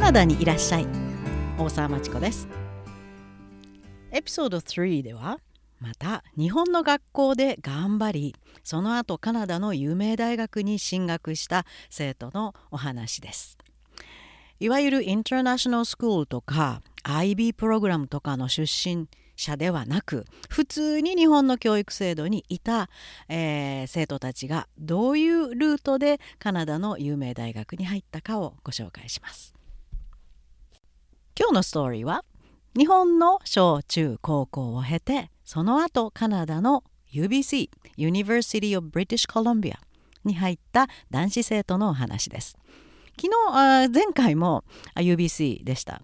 ナダにいらっしゃい。大沢まちこです。エピソード3ではまた日本の学校で頑張りその後カナダの有名大学に進学した生徒のお話です。いわゆるインターナショナルスクールとか IB プログラムとかの出身者ではなく普通に日本の教育制度にいた、えー、生徒たちがどういうルートでカナダの有名大学に入ったかをご紹介します。今日のストーリーは日本の小中高校を経てその後カナダの UBC University of British Columbia に入った男子生徒のお話です。昨日前回も UBC でした。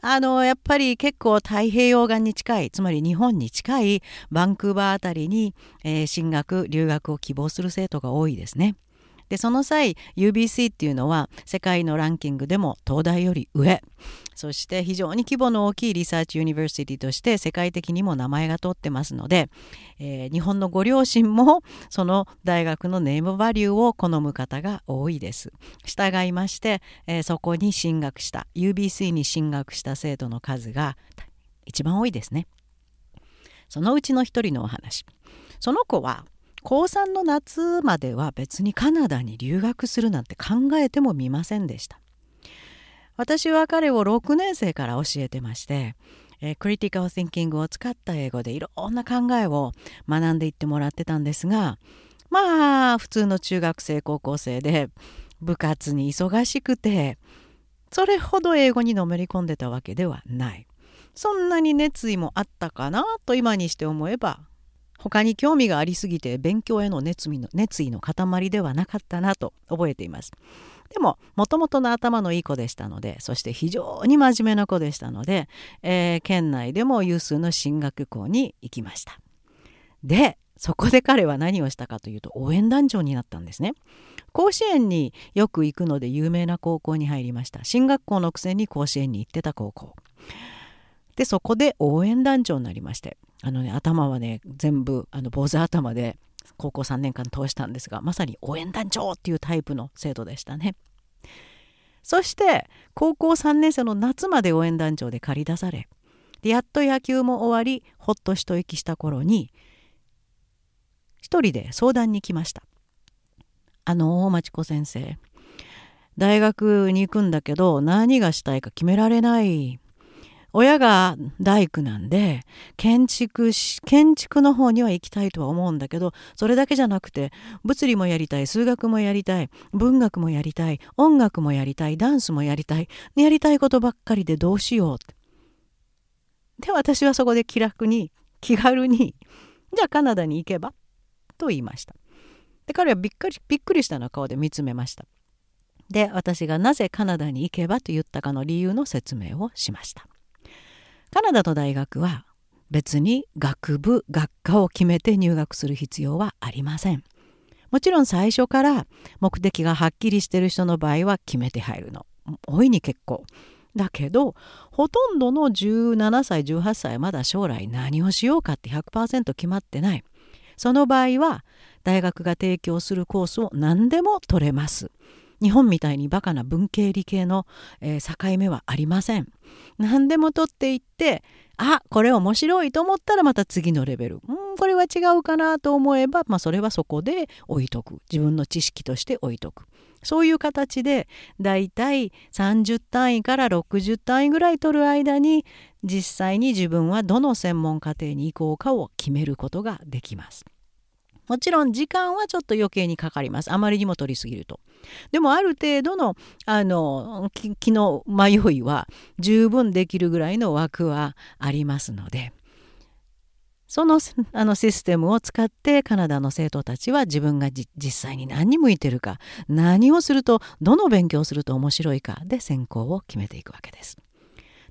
あのやっぱり結構太平洋岸に近いつまり日本に近いバンクーバーあたりに、えー、進学留学を希望する生徒が多いですね。でその際 UBC っていうのは世界のランキングでも東大より上そして非常に規模の大きい research university として世界的にも名前が通ってますので、えー、日本のご両親もその大学のネームバリューを好む方が多いです。従いまして、えー、そこに進学した UBC に進学した生徒の数が一番多いですね。そのうちの一人のお話。その子は高3の夏までは別にカナダに留学するなんて考えてもみませんでした。私は彼を6年生から教えてましてえクリティカル・シンキングを使った英語でいろんな考えを学んでいってもらってたんですがまあ普通の中学生高校生で部活に忙しくてそれほど英語にのめり込んでたわけではない。そんなに熱意もあったかなと今にして思えば他に興味がありすぎて勉強への熱意の熱意の塊ではなかったなと覚えています。でももともとの頭のいい子でしたのでそして非常に真面目な子でしたので、えー、県内でも有数の進学校に行きました。でそこで彼は何をしたかというと応援団長になったんですね。甲子園によく行くので有名な高校に入りました。進学校のくせに甲子園に行ってた高校。でそこで応援団長になりましてあのね頭はね全部あの坊主頭で高校3年間通したんですがまさに応援団長っていうタイプの生徒でしたね。そして高校3年生の夏まで応援団長で駆り出されでやっと野球も終わりほっと一息した頃に一人で相談に来ました。あの大町子先生大学に行くんだけど何がしたいか決められない親が大工なんで建築し建築の方には行きたいとは思うんだけどそれだけじゃなくて物理もやりたい数学もやりたい文学もやりたい音楽もやりたいダンスもやりたいやりたいことばっかりでどうしよう。ってで私はそこで気楽に気軽にじゃあカナダに行けば？と言いました。で彼はびっくりびっくりしたような顔で見つめました。で私がなぜカナダに行けばと言ったかの理由の説明をしました。カナダの大学は別に学部学科を決めて入学する必要はありません。もちろん最初から目的がはっきりしてる人の場合は決めて入るの。大いに結構。だけどほとんどの17歳18歳まだ将来何をしようかって100%決まってない。その場合は大学が提供するコースを何でも取れます。日本みたいにバカな文系理系の、えー、境目はありません。何でも取っていってあこれ面白いと思ったらまた次のレベルうんこれは違うかなと思えば、まあ、それはそこで置いとく自分の知識として置いとくそういう形でだいたい30単位から60単位ぐらい取る間に実際に自分はどの専門課程に行こうかを決めることができます。もちろん時間はちょっと余計にかかります。あまりにも取りすぎると。でもある程度のあの気の迷いは十分できるぐらいの枠はありますので。そのあのシステムを使ってカナダの生徒たちは自分が実際に何に向いてるか何をするとどの勉強をすると面白いかで選考を決めていくわけです。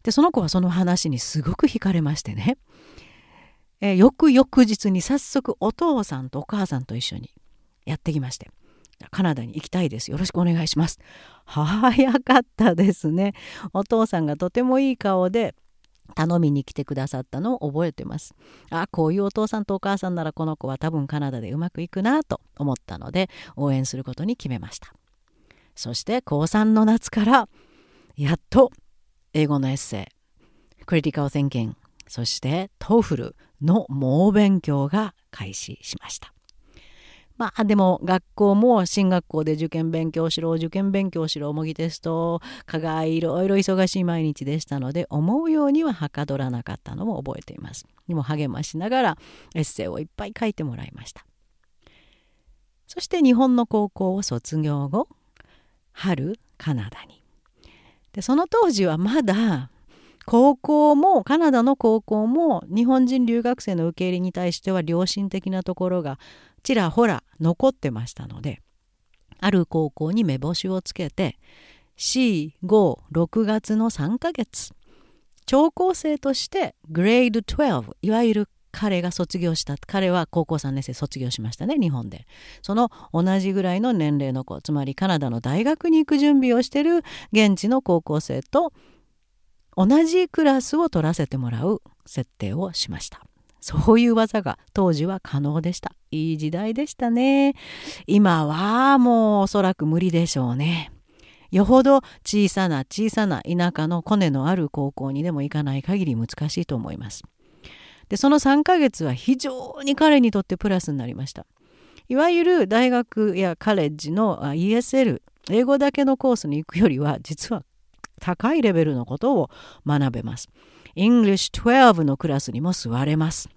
でその子はその話にすごく惹かれましてねえー、翌々日に早速お父さんとお母さんと一緒にやってきまして。カナダに行きたいです。よろしくお願いします。早かったですね。お父さんがとてもいい顔で頼みに来てくださったのを覚えてます。あこういうお父さんとお母さんならこの子は多分カナダでうまくいくなと思ったので応援することに決めました。そして高3の夏からやっと英語のエッセイ critical thinking そして TOEFLの猛勉強が開始しました。まあでも学校も進学校で受験勉強しろ受験勉強しろ模擬テスト課外いろいろ忙しい毎日でしたので思うようにははかどらなかったのも覚えています。にも励ましながらエッセイをいっぱい書いてもらいました。そして日本の高校を卒業後春カナダに。でその当時はまだ高校もカナダの高校も日本人留学生の受け入れに対しては良心的なところがちらほら残ってましたのである高校に目星をつけて456月の3ヶ月聴講生としてグレード12いわゆる彼が卒業した彼は高校3年生卒業しましたね日本で。その同じぐらいの年齢の子つまりカナダの大学に行く準備をしてる現地の高校生と同じクラスを取らせてもらう設定をしましたそういう技が当時は可能でした。いい時代でしたね。今はもうおそらく無理でしょうね。よほど小さな小さな田舎のコネのある高校にでも行かない限り難しいと思います。で、その3ヶ月は非常に彼にとってプラスになりました。いわゆる大学やカレッジの ESL、英語だけのコースに行くよりは実は高いレベルのことを学べます。English 12のクラスにも座れます。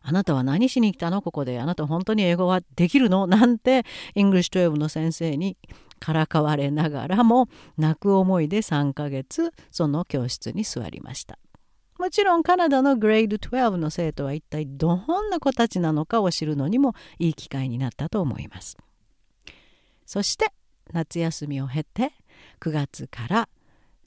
あなたは何しに来たの？ここで。あなた本当に英語はできるの？なんて English 12の先生にからかわれながらも泣く思いで3ヶ月その教室に座りました。もちろんカナダのグレード12の生徒は一体どんな子たちなのかを知るのにもいい機会になったと思います。そして夏休みを経て9月から。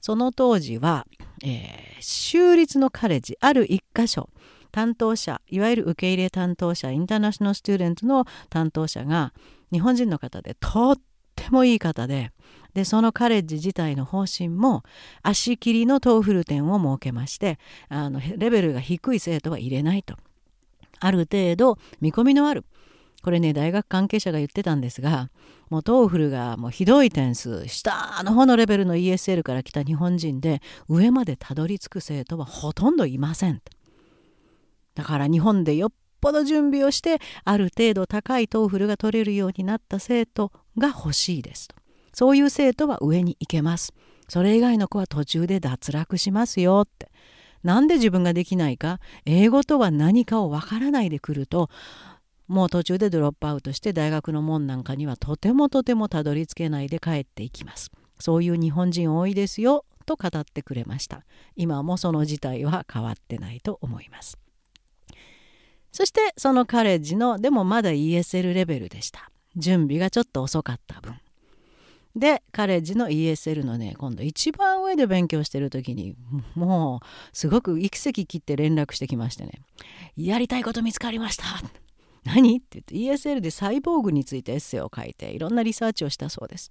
その当時は、えー、州立のカレッジある一箇所担当者いわゆる受け入れ担当者 international student の担当者が日本人の方でとってもいい方ででそのカレッジ自体の方針も足切りの TOEFL 点を設けましてあのレベルが低い生徒は入れないと。ある程度見込みのあるこれね大学関係者が言ってたんですがもう TOEFL がもうひどい点数下の方のレベルの ESL から来た日本人で上までたどり着く生徒はほとんどいません。だから日本でよっぽど準備をしてある程度高い TOEFL が取れるようになった生徒が欲しいですと。そういう生徒は上に行けます。それ以外の子は途中で脱落しますよって。なんで自分ができないか？英語とは何かをわからないでくるともう途中でドロップアウトして大学の門なんかにはとてもとてもたどり着けないで帰っていきます。そういう日本人多いですよと語ってくれました。今もその事態は変わってないと思います。そしてそのカレッジのでもまだ ESL レベルでした。準備がちょっと遅かった分。でカレッジの ESL のね今度一番上で勉強してる時にもうすごく行き切って連絡してきましてね「やりたいこと見つかりました」何？って言って ESL でサイボーグについてエッセイを書いていろんなリサーチをしたそうです。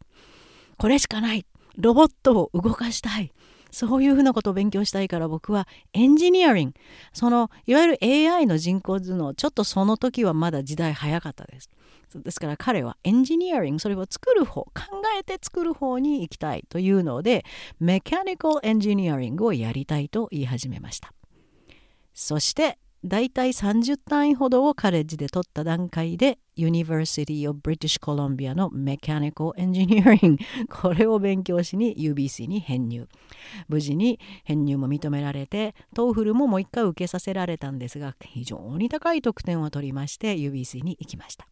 これしかないロボットを動かしたいそういうふうなことを勉強したいから僕はエンジニアリングそのいわゆる AI の人工頭脳ちょっとその時はまだ時代早かったです。ですから彼はエンジニアリングそれを作る方考えて作る方に行きたいというのでメカニカルエンジニアリングをやりたいと言い始めました。そして大体30単位ほどをカレッジで取った段階で University of British Columbia の Mechanical Engineering これを勉強しに UBC に編入。無事に編入も認められて TOEFL ももう一回受けさせられたんですが非常に高い得点を取りまして UBC に行きました。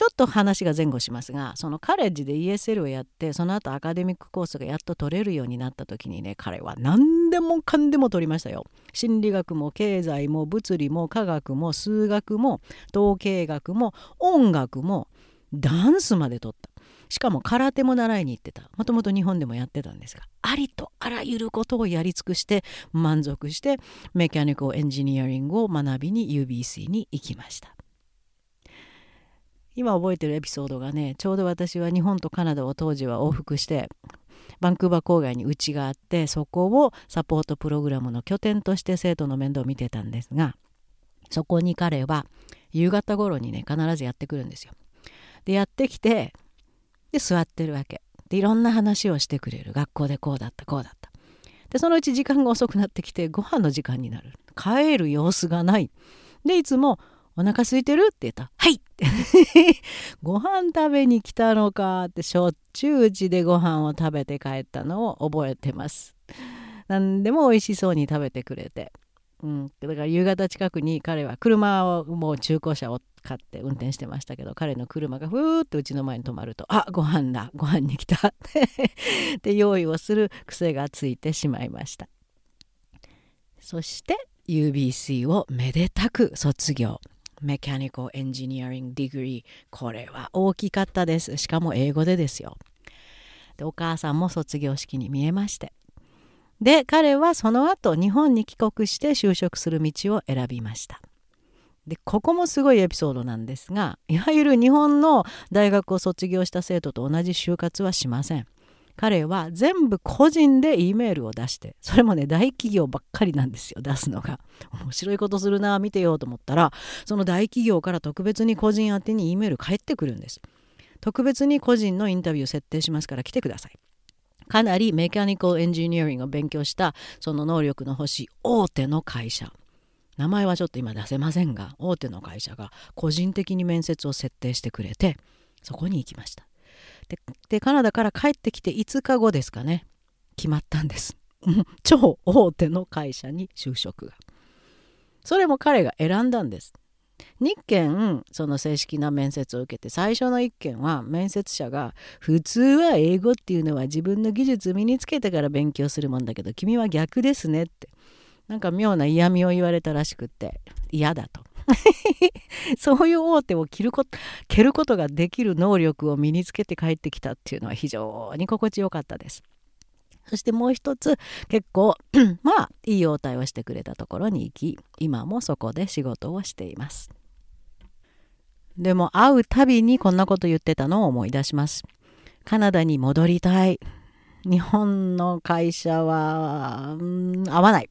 ちょっと話が前後しますがそのカレッジで ESL をやってその後アカデミックコースがやっと取れるようになった時にね彼は何でもかんでも取りましたよ。心理学も経済も物理も科学も数学も統計学も音楽もダンスまで取った。しかも空手も習いに行ってたもともと日本でもやってたんですがありとあらゆることをやり尽くして満足してメカニカルエンジニアリングを学びに UBC に行きました今覚えてるエピソードがねちょうど私は日本とカナダを当時は往復してバンクーバー郊外に家があってそこをサポートプログラムの拠点として生徒の面倒を見てたんですがそこに彼は夕方頃にね必ずやってくるんですよ。でやってきてで座ってるわけ。でいろんな話をしてくれる。学校でこうだったこうだった。でそのうち時間が遅くなってきてご飯の時間になる。帰る様子がない。でいつも「お腹空いてる?」って言った。ら「はい!」ってご飯食べに来たのかってしょっちゅううちでご飯を食べて帰ったのを覚えてます。何でも美味しそうに食べてくれて、うん、だから夕方近くに彼は車をもう中古車を買って運転してましたけど彼の車がふーっとうちの前に止まると「あご飯だ。ご飯に来た」って用意をする癖がついてしまいました。そして UBC をめでたく卒業 mechanical engineering degree これは大きかったです。しかも英語でですよ。でお母さんも卒業式に見えまして。で彼はその後日本に帰国して就職する道を選びました。でここもすごいエピソードなんですがいわゆる日本の大学を卒業した生徒と同じ就活はしません。彼は全部個人で E メールを出してそれもね大企業ばっかりなんですよ出すのが。面白いことするな見てようと思ったらその大企業から特別に個人宛てに E メール返ってくるんです。特別に個人のインタビュー設定しますから来てください。かなりメカニカルエンジニアリングを勉強したその能力の欲しい大手の会社。名前はちょっと今出せませんが大手の会社が個人的に面接を設定してくれてそこに行きました。ででカナダから帰ってきて5日後ですかね。決まったんです。超大手の会社に就職が。それも彼が選んだんです。2件その正式な面接を受けて最初の1件は面接者が普通は英語っていうのは自分の技術身につけてから勉強するもんだけど君は逆ですねって。なんか妙な嫌味を言われたらしくって。嫌だと。そういう大手を切ること蹴ることができる能力を身につけて帰ってきたっていうのは非常に心地よかったです。そしてもう一つ結構 まあいい応対をしてくれたところに行き今もそこで仕事をしています。でも会うたびにこんなこと言ってたのを思い出します。カナダに戻りたい。日本の会社は、うん、合わない。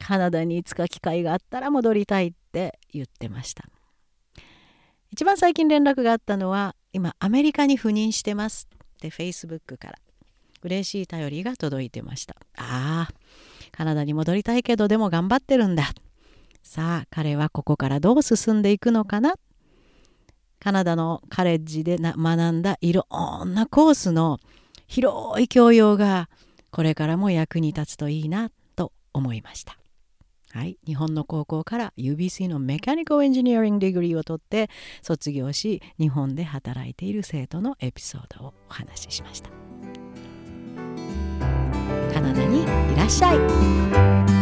カナダにいつか機会があったら戻りたいっって言ってました。一番最近連絡があったのは今アメリカに赴任してますって Facebook から。嬉しい頼りが届いてました。ああカナダに戻りたいけどでも頑張ってるんだ。さあ彼はここからどう進んでいくのかな？カナダのカレッジで学んだいろんなコースの広い教養がこれからも役に立つといいなと思いました。はい、日本の高校から UBC の mechanical engineering degree を取って卒業し日本で働いている生徒のエピソードをお話ししました。カナダにいらっしゃい。